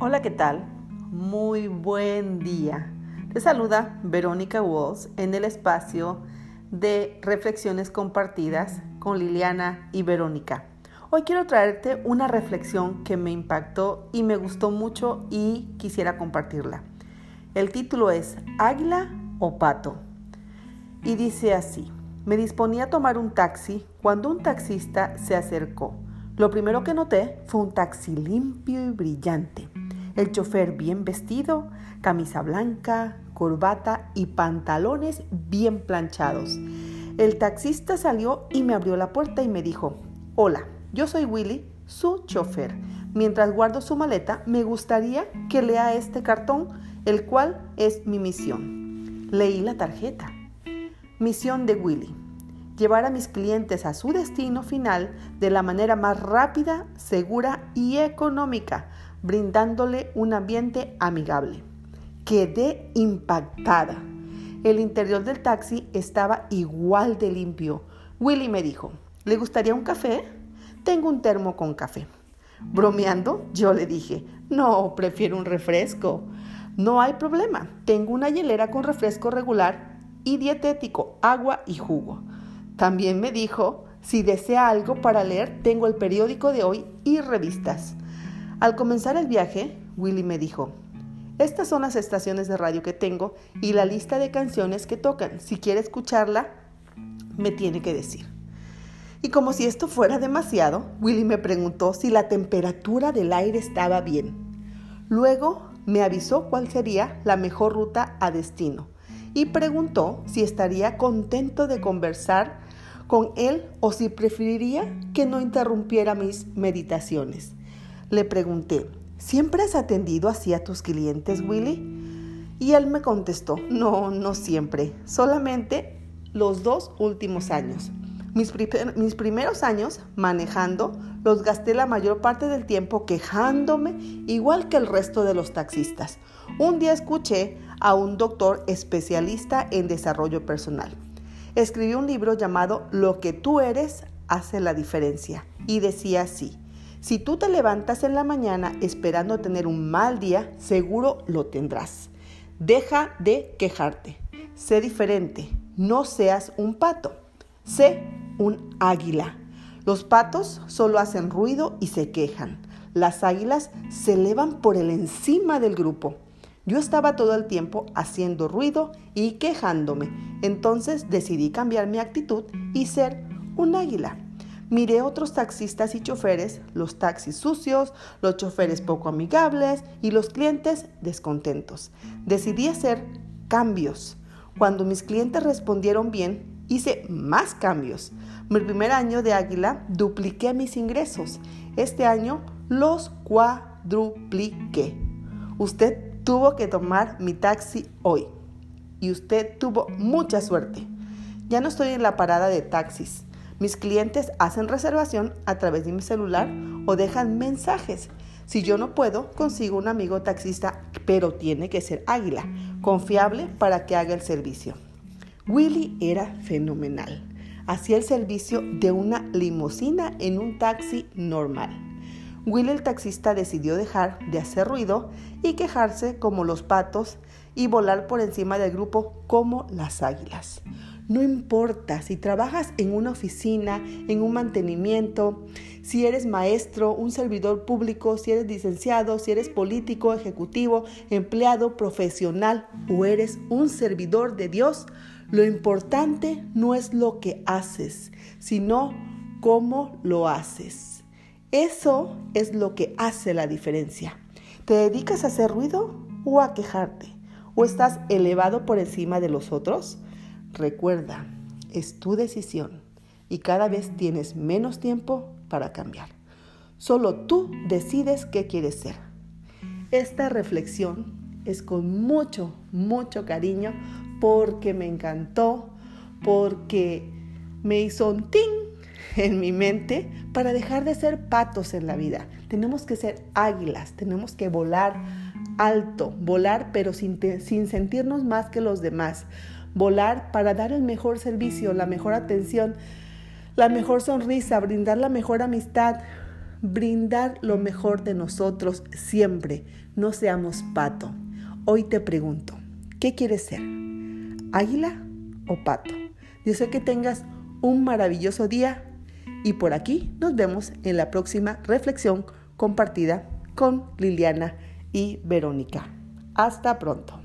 Hola, ¿qué tal? Muy buen día. Te saluda Verónica Walls en el espacio de reflexiones compartidas con Liliana y Verónica. Hoy quiero traerte una reflexión que me impactó y me gustó mucho y quisiera compartirla. El título es Águila o Pato. Y dice así, me disponía a tomar un taxi cuando un taxista se acercó. Lo primero que noté fue un taxi limpio y brillante. El chofer bien vestido, camisa blanca, corbata y pantalones bien planchados. El taxista salió y me abrió la puerta y me dijo, hola, yo soy Willy, su chofer. Mientras guardo su maleta, me gustaría que lea este cartón, el cual es mi misión. Leí la tarjeta. Misión de Willy. Llevar a mis clientes a su destino final de la manera más rápida, segura y económica, brindándole un ambiente amigable. Quedé impactada. El interior del taxi estaba igual de limpio. Willy me dijo, ¿le gustaría un café? Tengo un termo con café. Bromeando, yo le dije, no, prefiero un refresco. No hay problema, tengo una hielera con refresco regular y dietético, agua y jugo. También me dijo, si desea algo para leer, tengo el periódico de hoy y revistas. Al comenzar el viaje, Willy me dijo, estas son las estaciones de radio que tengo y la lista de canciones que tocan. Si quiere escucharla, me tiene que decir. Y como si esto fuera demasiado, Willy me preguntó si la temperatura del aire estaba bien. Luego me avisó cuál sería la mejor ruta a destino y preguntó si estaría contento de conversar con él o si preferiría que no interrumpiera mis meditaciones. Le pregunté, ¿siempre has atendido así a tus clientes, Willy? Y él me contestó, no, no siempre, solamente los dos últimos años. Mis, primeros años manejando los gasté la mayor parte del tiempo quejándome, igual que el resto de los taxistas. Un día escuché a un doctor especialista en desarrollo personal. Escribió un libro llamado Lo que tú eres hace la diferencia y decía así, si tú te levantas en la mañana esperando tener un mal día, seguro lo tendrás. Deja de quejarte. Sé diferente. No seas un pato. Sé un águila. Los patos solo hacen ruido y se quejan. Las águilas se elevan por el encima del grupo. Yo estaba todo el tiempo haciendo ruido y quejándome. Entonces decidí cambiar mi actitud y ser un águila. Miré otros taxistas y choferes, los taxis sucios, los choferes poco amigables y los clientes descontentos. Decidí hacer cambios. Cuando mis clientes respondieron bien, hice más cambios. Mi primer año de Águila dupliqué mis ingresos. Este año los cuadrupliqué. Usted tuvo que tomar mi taxi hoy y usted tuvo mucha suerte. Ya no estoy en la parada de taxis. Mis clientes hacen reservación a través de mi celular o dejan mensajes. Si yo no puedo, consigo un amigo taxista, pero tiene que ser águila, confiable para que haga el servicio. Willy era fenomenal. Hacía el servicio de una limusina en un taxi normal. Willy el taxista decidió dejar de hacer ruido y quejarse como los patos y volar por encima del grupo como las águilas. No importa si trabajas en una oficina, en un mantenimiento, si eres maestro, un servidor público, si eres licenciado, si eres político, ejecutivo, empleado, profesional o eres un servidor de Dios, lo importante no es lo que haces, sino cómo lo haces. Eso es lo que hace la diferencia. ¿Te dedicas a hacer ruido o a quejarte? ¿O estás elevado por encima de los otros? Recuerda, es tu decisión y cada vez tienes menos tiempo para cambiar. Solo tú decides qué quieres ser. Esta reflexión es con mucho, mucho cariño porque me encantó, porque me hizo un ting en mi mente para dejar de ser patos en la vida. Tenemos que ser águilas, tenemos que volar alto, volar pero sin, sin sentirnos más que los demás, volar para dar el mejor servicio, la mejor atención, la mejor sonrisa, brindar la mejor amistad, brindar lo mejor de nosotros siempre. No seamos pato. Hoy te pregunto, ¿qué quieres ser? ¿Águila o pato? Deseo que tengas un maravilloso día y por aquí nos vemos en la próxima reflexión compartida con Liliana y Verónica. Hasta pronto.